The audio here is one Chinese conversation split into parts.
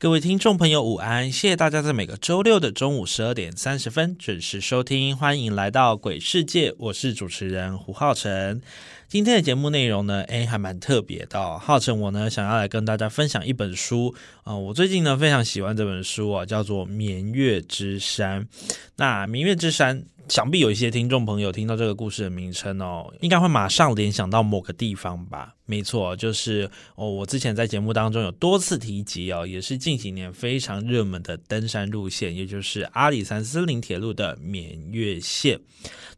各位听众朋友，午安！谢谢大家在每个周六的中午十二点三十分准时收听，欢迎来到鬼世界，我是主持人胡浩辰。今天的节目内容呢，哎，还蛮特别的。浩辰我呢，想要来跟大家分享一本书啊，我最近呢非常喜欢这本书啊，叫做《明月之山》。那《明月之山》。想必有一些听众朋友听到这个故事的名称哦，应该会马上联想到某个地方吧？没错，就是哦，我之前在节目当中有多次提及哦，也是近几年非常热门的登山路线，也就是阿里山森林铁路的绵月线。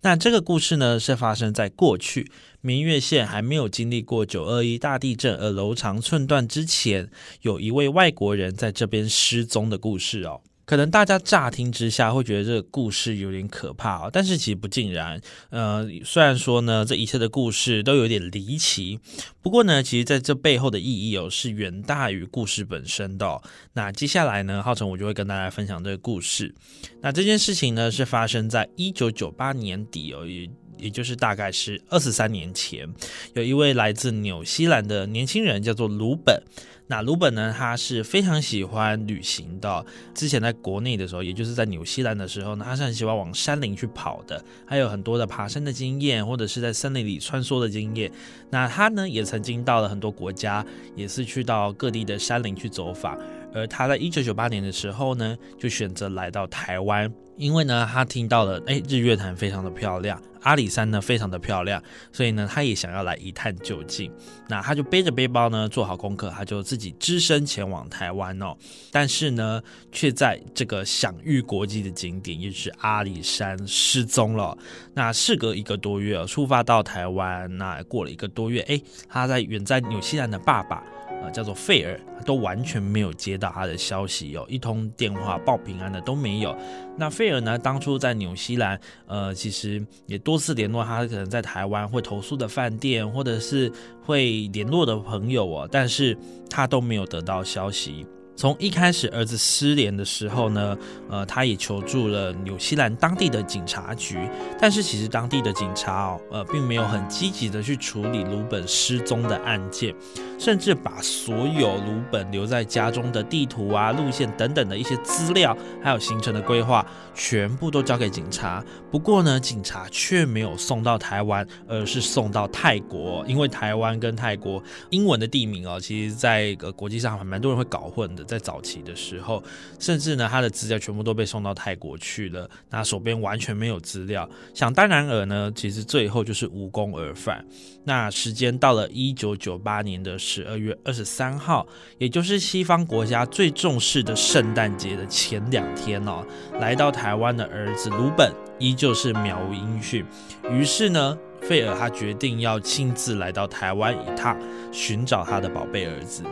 那这个故事呢，是发生在过去绵月线还没有经历过九二一大地震而楼长寸断之前，有一位外国人在这边失踪的故事哦。可能大家乍听之下会觉得这个故事有点可怕哦，但是其实不尽然。呃，虽然说呢，这一切的故事都有点离奇，不过呢，其实在这背后的意义哦，是远大于故事本身的。那接下来呢，浩辰我就会跟大家分享这个故事。那这件事情呢，是发生在一九九八年底哦，也也就是大概是二十三年前，有一位来自纽西兰的年轻人叫做鲁本。那鲁本呢？他是非常喜欢旅行的。之前在国内的时候，也就是在纽西兰的时候呢，他是很喜欢往山林去跑的，还有很多的爬山的经验，或者是在森林里穿梭的经验。那他呢，也曾经到了很多国家，也是去到各地的山林去走访。而他在一九九八年的时候呢，就选择来到台湾。因为呢，他听到了，哎，日月潭非常的漂亮，阿里山呢非常的漂亮，所以呢，他也想要来一探究竟。那他就背着背包呢，做好功课，他就自己只身前往台湾哦。但是呢，却在这个享誉国际的景点，也就是阿里山失踪了。那事隔一个多月，出发到台湾，那过了一个多月，哎，他在远在纽西兰的爸爸。呃，叫做费尔，都完全没有接到他的消息哦，一通电话报平安的都没有。那费尔呢，当初在纽西兰，呃，其实也多次联络他可能在台湾会投诉的饭店，或者是会联络的朋友哦，但是他都没有得到消息。从一开始儿子失联的时候呢，呃，他也求助了纽西兰当地的警察局，但是其实当地的警察哦，呃，并没有很积极的去处理鲁本失踪的案件，甚至把所有鲁本留在家中的地图啊、路线等等的一些资料，还有行程的规划，全部都交给警察。不过呢，警察却没有送到台湾，而是送到泰国，因为台湾跟泰国英文的地名哦，其实在呃国际上还蛮多人会搞混的。在早期的时候，甚至呢，他的资料全部都被送到泰国去了，那手边完全没有资料。想当然尔呢，其实最后就是无功而返。那时间到了一九九八年的十二月二十三号，也就是西方国家最重视的圣诞节的前两天哦，来到台湾的儿子鲁本依旧是渺无音讯。于是呢，费尔他决定要亲自来到台湾一趟，寻找他的宝贝儿子。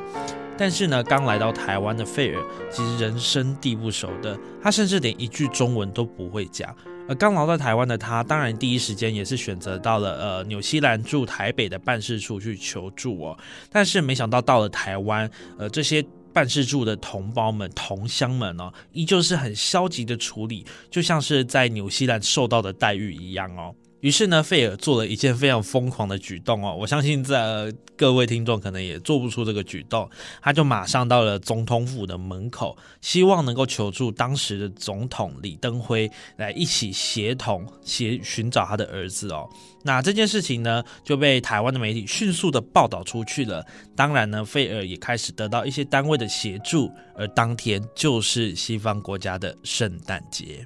但是呢，刚来到台湾的费尔其实人生地不熟的，他甚至连一句中文都不会讲。而刚来到台湾的他，当然第一时间也是选择到了呃纽西兰驻台北的办事处去求助哦。但是没想到到了台湾，呃这些办事处的同胞们、同乡们哦，依旧是很消极的处理，就像是在纽西兰受到的待遇一样哦。于是呢，费尔做了一件非常疯狂的举动哦，我相信在各位听众可能也做不出这个举动，他就马上到了总统府的门口，希望能够求助当时的总统李登辉来一起协同协寻找他的儿子哦。那这件事情呢，就被台湾的媒体迅速的报道出去了。当然呢，费尔也开始得到一些单位的协助，而当天就是西方国家的圣诞节。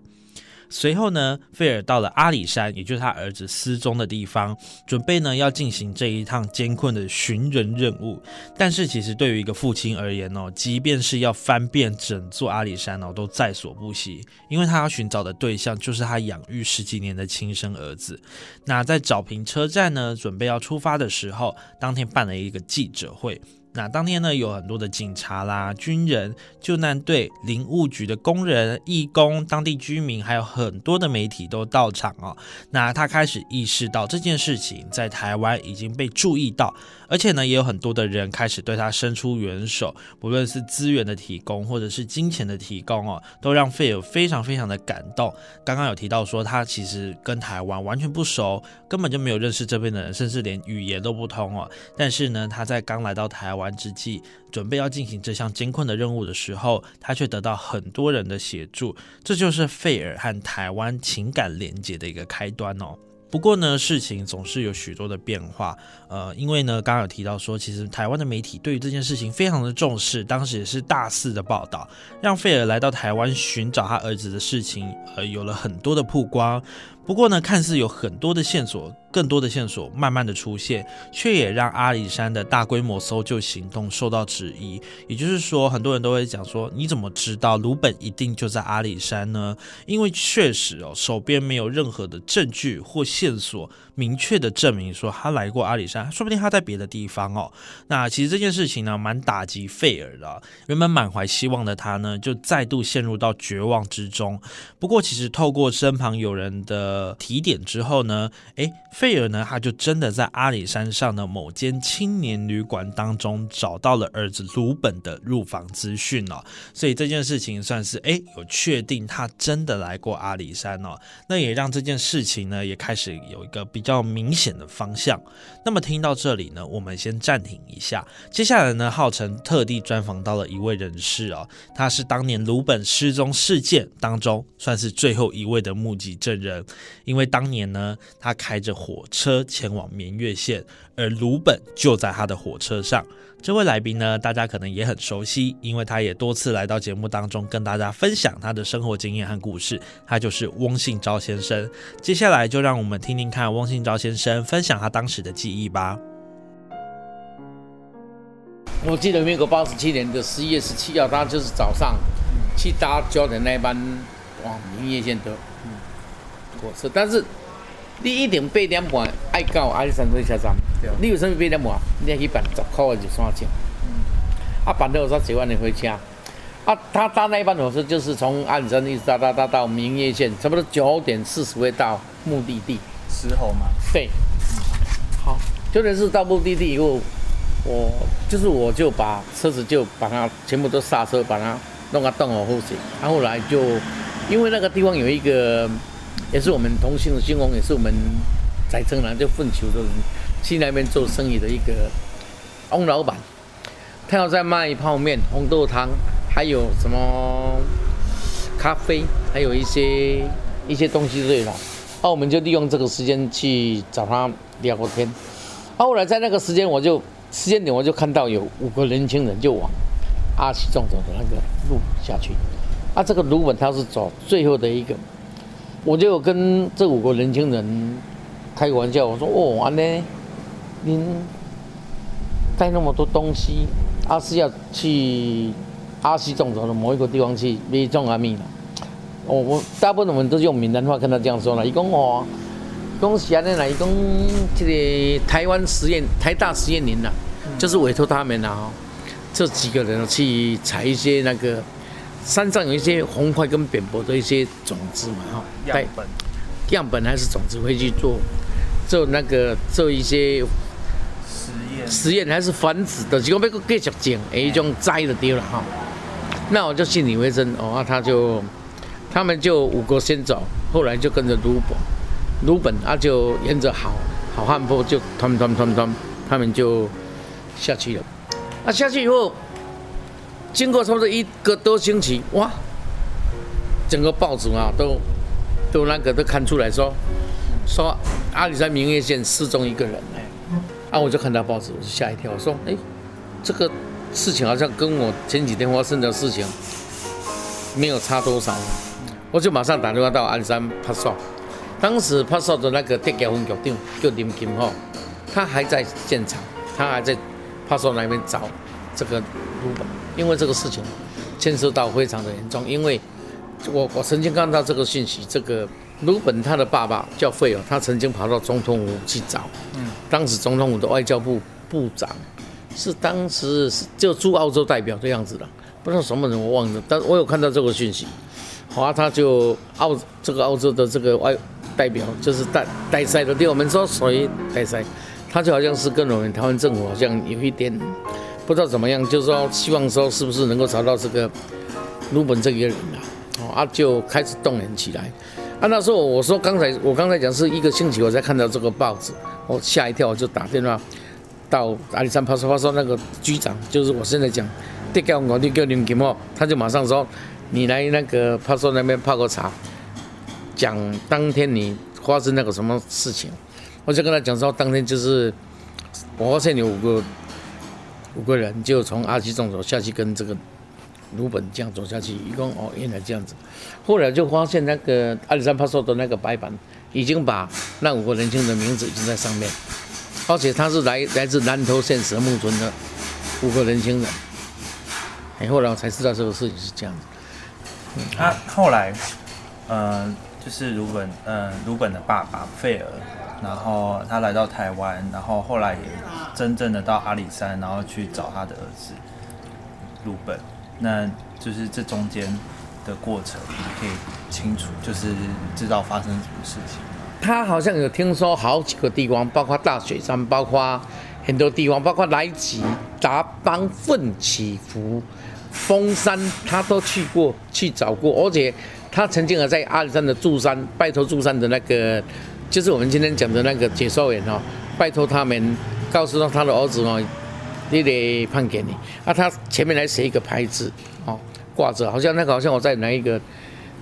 随后呢，费尔到了阿里山，也就是他儿子失踪的地方，准备呢要进行这一趟艰困的寻人任务。但是其实对于一个父亲而言哦，即便是要翻遍整座阿里山哦，都在所不惜，因为他要寻找的对象就是他养育十几年的亲生儿子。那在找平车站呢，准备要出发的时候，当天办了一个记者会。那当天呢，有很多的警察啦、军人、救难队、林务局的工人、义工、当地居民，还有很多的媒体都到场哦。那他开始意识到这件事情在台湾已经被注意到，而且呢，也有很多的人开始对他伸出援手，不论是资源的提供或者是金钱的提供哦，都让费尔非常非常的感动。刚刚有提到说，他其实跟台湾完全不熟，根本就没有认识这边的人，甚至连语言都不通哦。但是呢，他在刚来到台湾。完之际，准备要进行这项艰困的任务的时候，他却得到很多人的协助，这就是费尔和台湾情感连接的一个开端哦。不过呢，事情总是有许多的变化，呃，因为呢，刚刚有提到说，其实台湾的媒体对于这件事情非常的重视，当时也是大肆的报道，让费尔来到台湾寻找他儿子的事情，呃，有了很多的曝光。不过呢，看似有很多的线索。更多的线索慢慢的出现，却也让阿里山的大规模搜救行动受到质疑。也就是说，很多人都会讲说，你怎么知道鲁本一定就在阿里山呢？因为确实哦，手边没有任何的证据或线索。明确的证明说他来过阿里山，说不定他在别的地方哦。那其实这件事情呢，蛮打击费尔的。原本满怀希望的他呢，就再度陷入到绝望之中。不过，其实透过身旁有人的呃提点之后呢，诶，费尔呢，他就真的在阿里山上的某间青年旅馆当中找到了儿子鲁本的入房资讯了。所以这件事情算是诶有确定他真的来过阿里山哦。那也让这件事情呢，也开始有一个比。比较明显的方向。那么听到这里呢，我们先暂停一下。接下来呢，浩辰特地专访到了一位人士哦，他是当年鲁本失踪事件当中算是最后一位的目击证人。因为当年呢，他开着火车前往绵月县，而鲁本就在他的火车上。这位来宾呢，大家可能也很熟悉，因为他也多次来到节目当中跟大家分享他的生活经验和故事。他就是翁信昭先生。接下来就让我们听听看翁信昭先生分享他当时的记忆吧。我记得民国八十七年的十一月十七号，他就是早上去搭交的那班往明月线的火车，但是你一定八点半爱到阿里山火车站。你有什么八点半？你要去办十块的就算钱。啊，办多少几万的回家？啊，他搭那一班火车就是从阿里山一直搭搭搭到明月线，差不多九点四十会到目的地。石猴吗？对。好，九点四到目的地以后，我就是我就把车子就把它全部都刹车，把它弄个动好后水。然后来就因为那个地方有一个，也是我们同姓的姓翁，也是我们在城南就粪球的人。去那边做生意的一个翁老板，他要在卖泡面、红豆汤，还有什么咖啡，还有一些一些东西之类的。那我们就利用这个时间去找他聊过天。后来在那个时间，我就时间点，我就看到有五个年轻人就往阿西壮走的那个路下去。啊，这个卢本他是走最后的一个，我就跟这五个年轻人开个玩笑，我说：“哦，安呢？”您带那么多东西，阿是要去阿西种植的某一个地方去买种阿米了。哦，我大部分我们都用闽南话跟他这样说了。伊讲哦，讲是安尼啦，伊讲这个台湾实验台大实验林呐，就是委托他们啦，这几个人去采一些那个山上有一些红块跟扁薄的一些种子嘛哈，样本，样本还是种子会去做做那个做一些。实验实验还是繁殖的，结果要继续种，一种栽了丢了哈。那我就信以为真哦，他就他们就五个先走，后来就跟着卢本，卢本啊就沿着好好汉坡就他们他们，他们就下去了。那下去以后，经过差不多一个多星期，哇，整个报纸啊都都那个都看出来说说阿里山明月县失踪一个人。啊！我就看到报纸，我就吓一跳。我说：“哎，这个事情好像跟我前几天发生的事情没有差多少。”我就马上打电话到鞍山拍摄，当时拍摄的那个电交分局长叫林金浩，他还在现场，他还在拍摄那边找这个卢本，因为这个事情牵涉到非常的严重，因为我我曾经看到这个信息，这个卢本他的爸爸叫费尔，他曾经跑到总统府去找，嗯，当时总统府的外交部部长是当时是就驻澳洲代表的样子的，不知道什么人我忘了，但我有看到这个讯息。好啊，他就澳这个澳洲的这个外代表，就是代代赛的对我们说属于代赛，他就好像是跟我们台湾政府好像有一点不知道怎么样，就是说希望说是不是能够找到这个鲁本这个人啊，哦啊就开始动员起来。啊那时候我说刚才我刚才讲是一个星期我才看到这个报纸，我吓一跳，我就打电话到阿里山派出所那个局长，就是我现在讲，这叫我就叫林金茂，他就马上说。你来那个派出所那边泡个茶，讲当天你发生那个什么事情，我就跟他讲说，当天就是我发现有五个五个人就从阿基中走下去，跟这个鲁本这样走下去，一共哦原来这样子，后来就发现那个阿里山派出所的那个白板已经把那五个年轻的名字已经在上面，而且他是来来自南投县石木村的五个年轻人，哎，后来我才知道这个事情是这样子。他后来，呃，就是鲁本，呃，鲁本的爸爸费尔，然后他来到台湾，然后后来也真正的到阿里山，然后去找他的儿子鲁本，那就是这中间的过程，你可以清楚，就是知道发生什么事情。他好像有听说好几个地方，包括大雪山，包括很多地方，包括来吉、达邦、奋起伏。峰山他都去过，去找过，而且他曾经还在阿里山的柱山拜托柱山的那个，就是我们今天讲的那个解说员哦，拜托他们告诉他他的儿子哦，你得判给你啊，他前面来写一个牌子哦，挂着，好像那个好像我在哪一个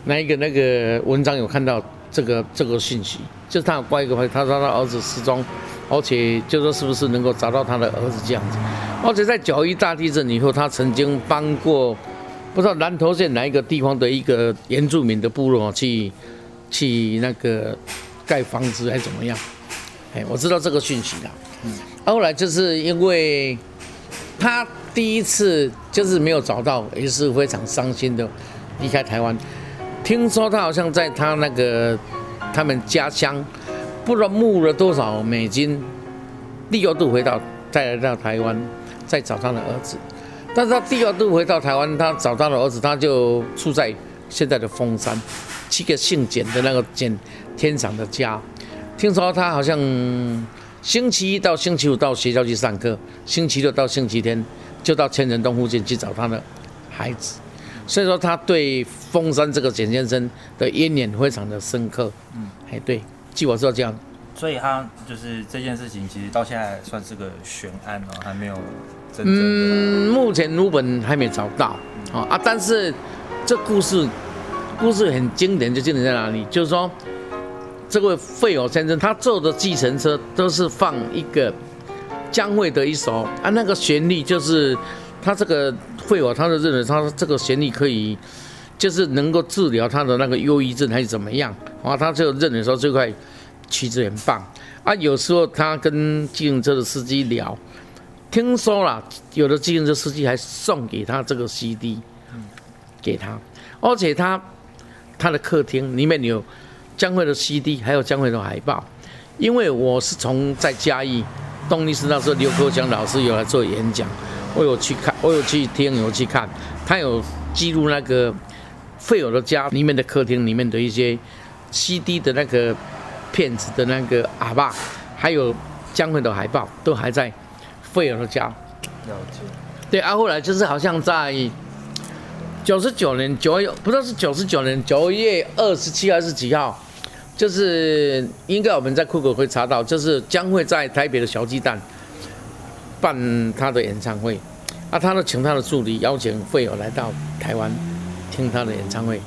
哪一个那个文章有看到这个这个信息，就是他挂一个牌，他说他儿子失踪。而且就说是不是能够找到他的儿子这样子，而且在九一大地震以后，他曾经帮过不知道南投县哪一个地方的一个原住民的部落去去那个盖房子还是怎么样？哎，我知道这个讯息的。嗯，后来就是因为他第一次就是没有找到，也是非常伤心的离开台湾。听说他好像在他那个他们家乡。不知道募了多少美金，第二度回到，再来到台湾，再找他的儿子。但是他第二度回到台湾，他找他的儿子，他就住在现在的峰山，七个姓简的那个简天长的家。听说他好像星期一到星期五到学校去上课，星期六到星期天就到千人洞附近去找他的孩子。所以说他对峰山这个简先生的渊源非常的深刻。嗯，哎，对。据我知道这样，所以他就是这件事情，其实到现在算是个悬案哦，还没有真正的。嗯，目前卢本还没找到啊啊！但是这故事故事很经典，就经典在哪里？就是说，这位费尔先生他坐的计程车都是放一个江蕙的一首啊，那个旋律就是他这个费尔，他就认为他这个旋律可以。就是能够治疗他的那个忧郁症还是怎么样啊？他就认为说这块曲子很棒啊。有时候他跟计程车的司机聊，听说了有的计程车司机还送给他这个 CD，给他，而且他他的客厅里面有江蕙的 CD，还有江蕙的海报。因为我是从在嘉义东力师那时候刘国强老师有来做演讲，我有去看，我有去听，有去看，他有记录那个。费尔的家里面的客厅里面的一些 CD 的那个片子的那个喇叭，还有江蕙的海报，都还在费尔的家。了解。对啊，后来就是好像在九十九年九月，不知道是九十九年九月二十七还是几号，就是应该我们在酷狗会查到，就是将会在台北的小鸡蛋办他的演唱会，啊，他呢请他的助理邀请费友来到台湾。听他的演唱会，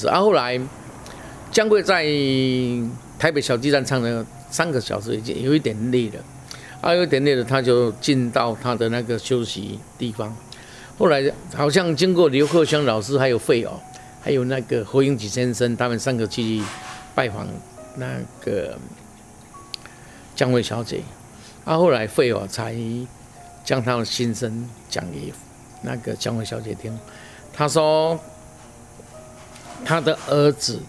然后来江贵在台北小鸡蛋唱了三个小时，已经有一点累了，啊，有一点累了，他就进到他的那个休息地方。后来好像经过刘克湘老师还有费哦，还有那个侯英吉先生，他们三个去拜访那个江惠小姐，啊，后来费尔才将他的心声讲给那个江惠小姐听。他说，他的儿子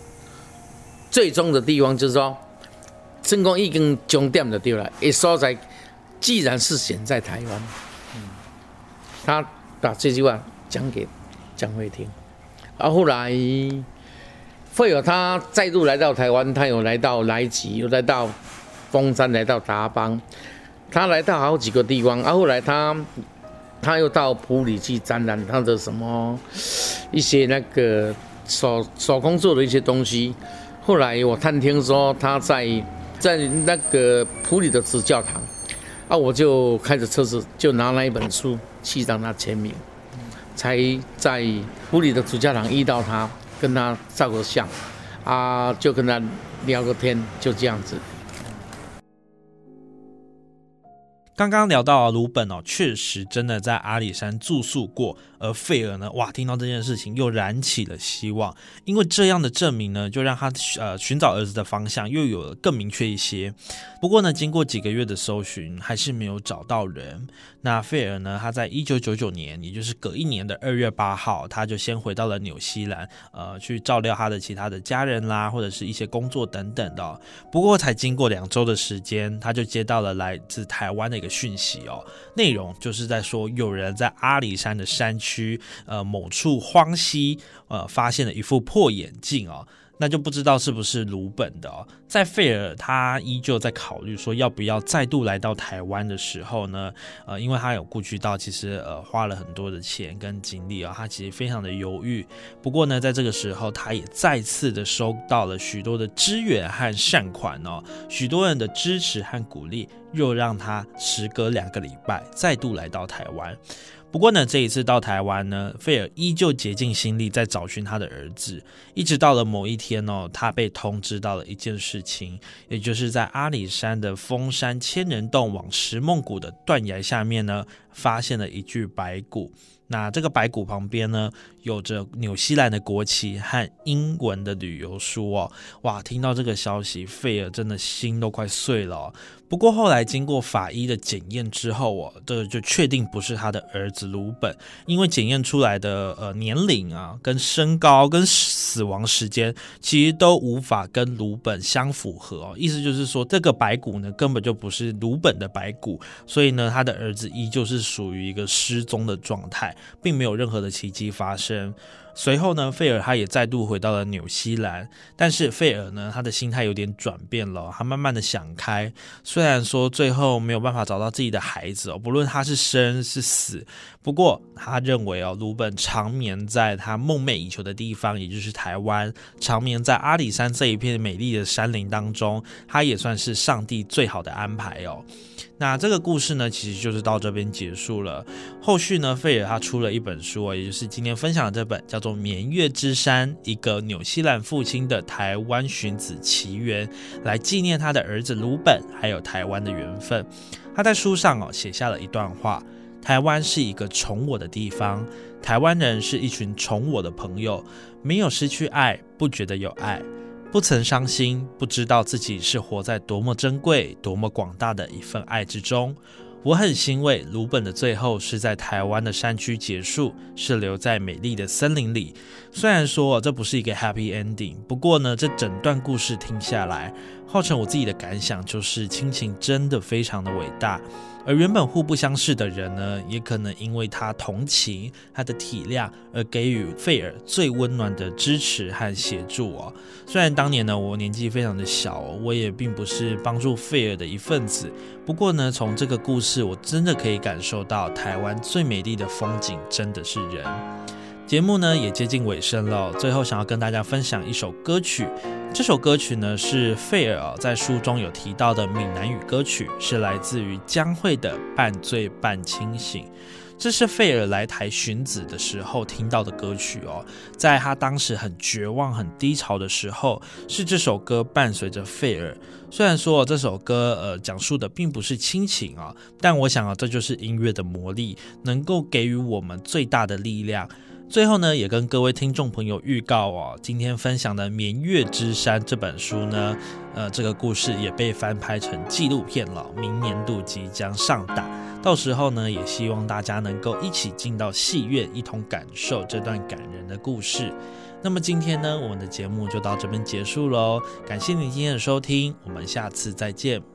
最终的地方就是说，成功已经终点的对了，一所在既然是选在台湾，他把这句话讲给江惠听。啊后来，费尔他再度来到台湾，他有来到莱吉，又来到峰山，来到达邦，他来到好几个地方。啊后来他他又到普里去展览他的什么一些那个手手工做的一些东西。后来我探听说他在在那个普里的紫教堂，啊，我就开着车子就拿了一本书去让他签名。才在屋里的主教堂遇到他，跟他照个相，啊，就跟他聊个天，就这样子。刚刚聊到鲁本哦，确实真的在阿里山住宿过。而费尔呢，哇，听到这件事情又燃起了希望，因为这样的证明呢，就让他呃寻找儿子的方向又有了更明确一些。不过呢，经过几个月的搜寻，还是没有找到人。那费尔呢，他在一九九九年，也就是隔一年的二月八号，他就先回到了纽西兰，呃，去照料他的其他的家人啦，或者是一些工作等等的。不过才经过两周的时间，他就接到了来自台湾的一个。讯息哦，内容就是在说有人在阿里山的山区，呃，某处荒溪，呃，发现了一副破眼镜哦。那就不知道是不是鲁本的哦。在费尔他依旧在考虑说要不要再度来到台湾的时候呢，呃，因为他有顾及到其实呃花了很多的钱跟精力啊，他其实非常的犹豫。不过呢，在这个时候，他也再次的收到了许多的支援和善款哦，许多人的支持和鼓励，又让他时隔两个礼拜再度来到台湾。不过呢，这一次到台湾呢，费尔依旧竭尽心力在找寻他的儿子，一直到了某一天哦，他被通知到了一件事情，也就是在阿里山的峰山千人洞往石梦谷的断崖下面呢，发现了一具白骨。那这个白骨旁边呢，有着纽西兰的国旗和英文的旅游书哦。哇，听到这个消息，费尔真的心都快碎了。不过后来经过法医的检验之后哦，这就确定不是他的儿子鲁本，因为检验出来的呃年龄啊、跟身高、跟死亡时间，其实都无法跟鲁本相符合哦。意思就是说，这个白骨呢根本就不是鲁本的白骨，所以呢，他的儿子依旧是属于一个失踪的状态，并没有任何的奇迹发生。随后呢，费尔他也再度回到了纽西兰，但是费尔呢，他的心态有点转变了，他慢慢的想开。虽然说最后没有办法找到自己的孩子哦，不论他是生是死，不过他认为哦，鲁本长眠在他梦寐以求的地方，也就是台湾，长眠在阿里山这一片美丽的山林当中，他也算是上帝最好的安排哦。那这个故事呢，其实就是到这边结束了。后续呢，费尔他出了一本书也就是今天分享的这本，叫做《绵月之山：一个纽西兰父亲的台湾寻子奇缘》，来纪念他的儿子鲁本还有台湾的缘分。他在书上哦写下了一段话：台湾是一个宠我的地方，台湾人是一群宠我的朋友，没有失去爱，不觉得有爱。不曾伤心，不知道自己是活在多么珍贵、多么广大的一份爱之中。我很欣慰，鲁本的最后是在台湾的山区结束，是留在美丽的森林里。虽然说这不是一个 happy ending，不过呢，这整段故事听下来，浩成我自己的感想就是，亲情真的非常的伟大。而原本互不相识的人呢，也可能因为他同情、他的体谅，而给予费尔最温暖的支持和协助哦。虽然当年呢，我年纪非常的小，我也并不是帮助费尔的一份子。不过呢，从这个故事，我真的可以感受到台湾最美丽的风景真的是人。节目呢也接近尾声了，最后想要跟大家分享一首歌曲。这首歌曲呢是费尔在书中有提到的闽南语歌曲，是来自于江蕙的《半醉半清醒》。这是费尔来台寻子的时候听到的歌曲哦，在他当时很绝望、很低潮的时候，是这首歌伴随着费尔。虽然说这首歌呃讲述的并不是亲情啊，但我想啊，这就是音乐的魔力，能够给予我们最大的力量。最后呢，也跟各位听众朋友预告哦，今天分享的《绵月之山》这本书呢，呃，这个故事也被翻拍成纪录片了，明年度即将上档。到时候呢，也希望大家能够一起进到戏院，一同感受这段感人的故事。那么今天呢，我们的节目就到这边结束喽，感谢你今天的收听，我们下次再见。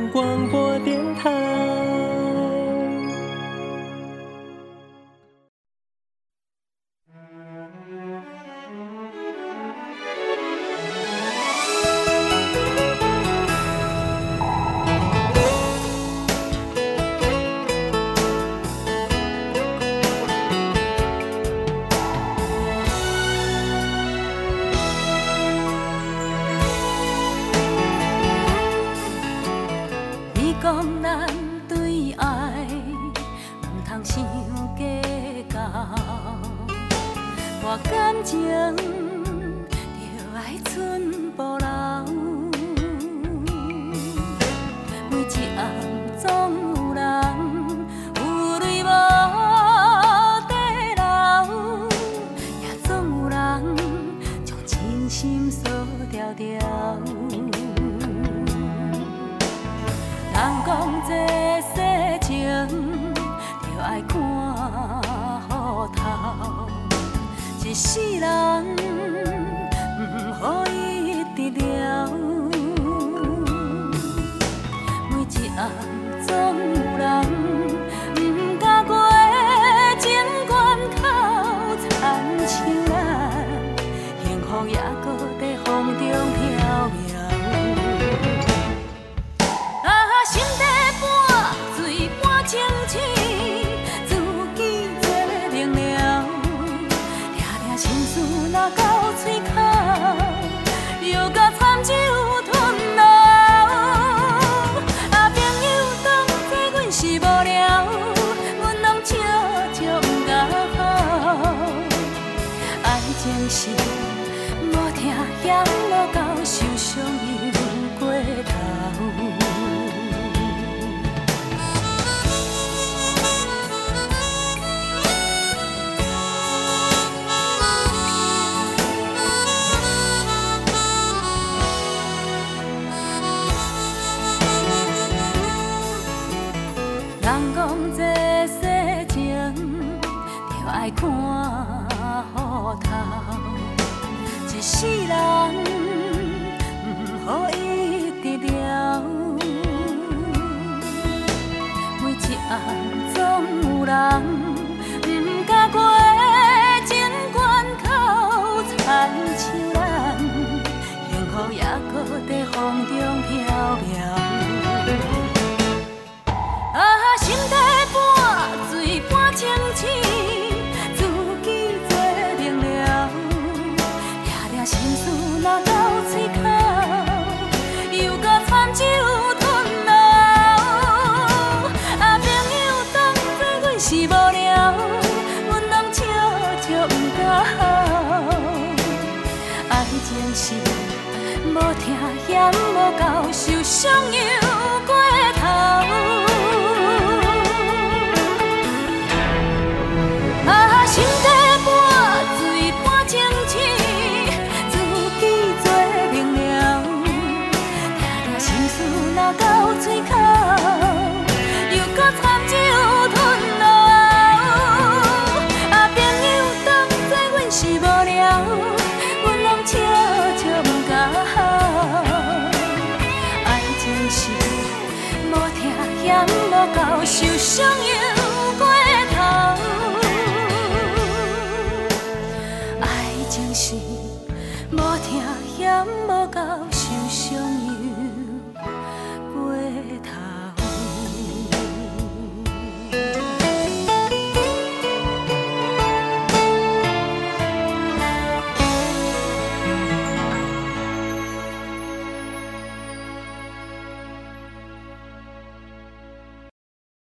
无相依，